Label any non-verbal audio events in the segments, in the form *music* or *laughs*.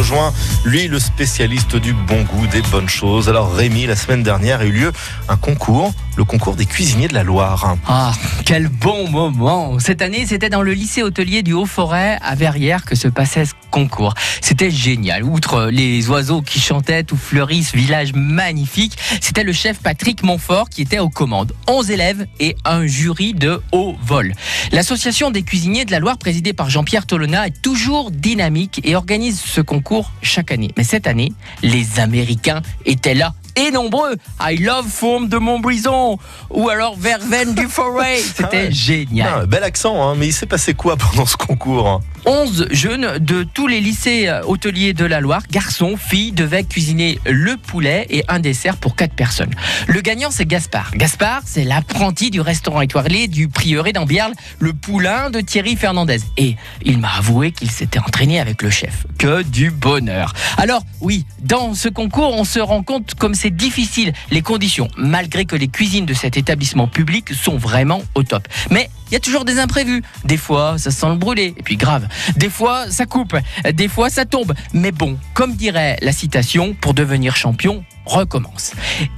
rejoint, lui, le spécialiste du bon goût, des bonnes choses. Alors Rémi, la semaine dernière a eu lieu un concours, le concours des cuisiniers de la Loire. Ah, quel bon moment Cette année, c'était dans le lycée hôtelier du Haut-Forêt à Verrières que se passait ce concours. C'était génial. Outre les oiseaux qui chantaient, tout fleuri, ce village magnifique, c'était le chef Patrick Montfort qui était aux commandes. 11 élèves et un jury de haut vol. L'association des cuisiniers de la Loire, présidée par Jean-Pierre Tolona, est toujours dynamique et organise ce concours chaque année. Mais cette année, les Américains étaient là et nombreux. I love Fourme de Montbrison ou alors Verveine du Forêt. *laughs* C'était Ah, génial. bel accent, hein, mais il s'est passé quoi pendant ce concours 11 jeunes de tous les lycées euh, hôteliers de la Loire, garçons, filles, devaient cuisiner le poulet et un dessert pour 4 personnes. Le gagnant, c'est Gaspard. Gaspard, c'est l'apprenti du restaurant étoilé du prieuré d'Ambiarle, le poulain de Thierry Fernandez. Et il m'a avoué qu'il s'était entraîné avec le chef. Que du bonheur. Alors, oui, dans ce concours, on se rend compte comme c'est difficile les conditions, malgré que les cuisines de cet établissement public sont vraiment au top. Mais il y a toujours des imprévus. Des fois, ça sent le brûler, et puis grave. Des fois, ça coupe, des fois, ça tombe. Mais bon, comme dirait la citation, pour devenir champion, recommence.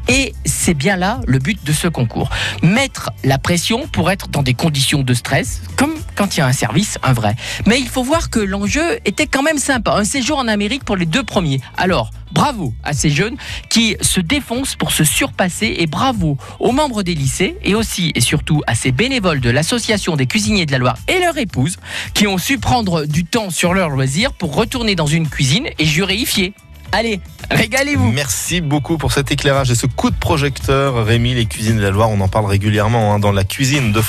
Et c'est bien là le but de ce concours. Mettre la pression pour être dans des conditions de stress, comme quand il y a un service, un vrai. Mais il faut voir que l'enjeu était quand même sympa. Un séjour en Amérique pour les deux premiers. Alors, bravo à ces jeunes qui se défoncent pour se surpasser et bravo aux membres des lycées et aussi et surtout à ces bénévoles de l'association des cuisiniers de la Loire et leurs épouses qui ont su prendre du temps sur leur loisir pour retourner dans une cuisine et juréifier. Allez, régalez-vous Merci beaucoup pour cet éclairage et ce coup de projecteur. Rémi, les cuisines de la Loire, on en parle régulièrement hein, dans la cuisine de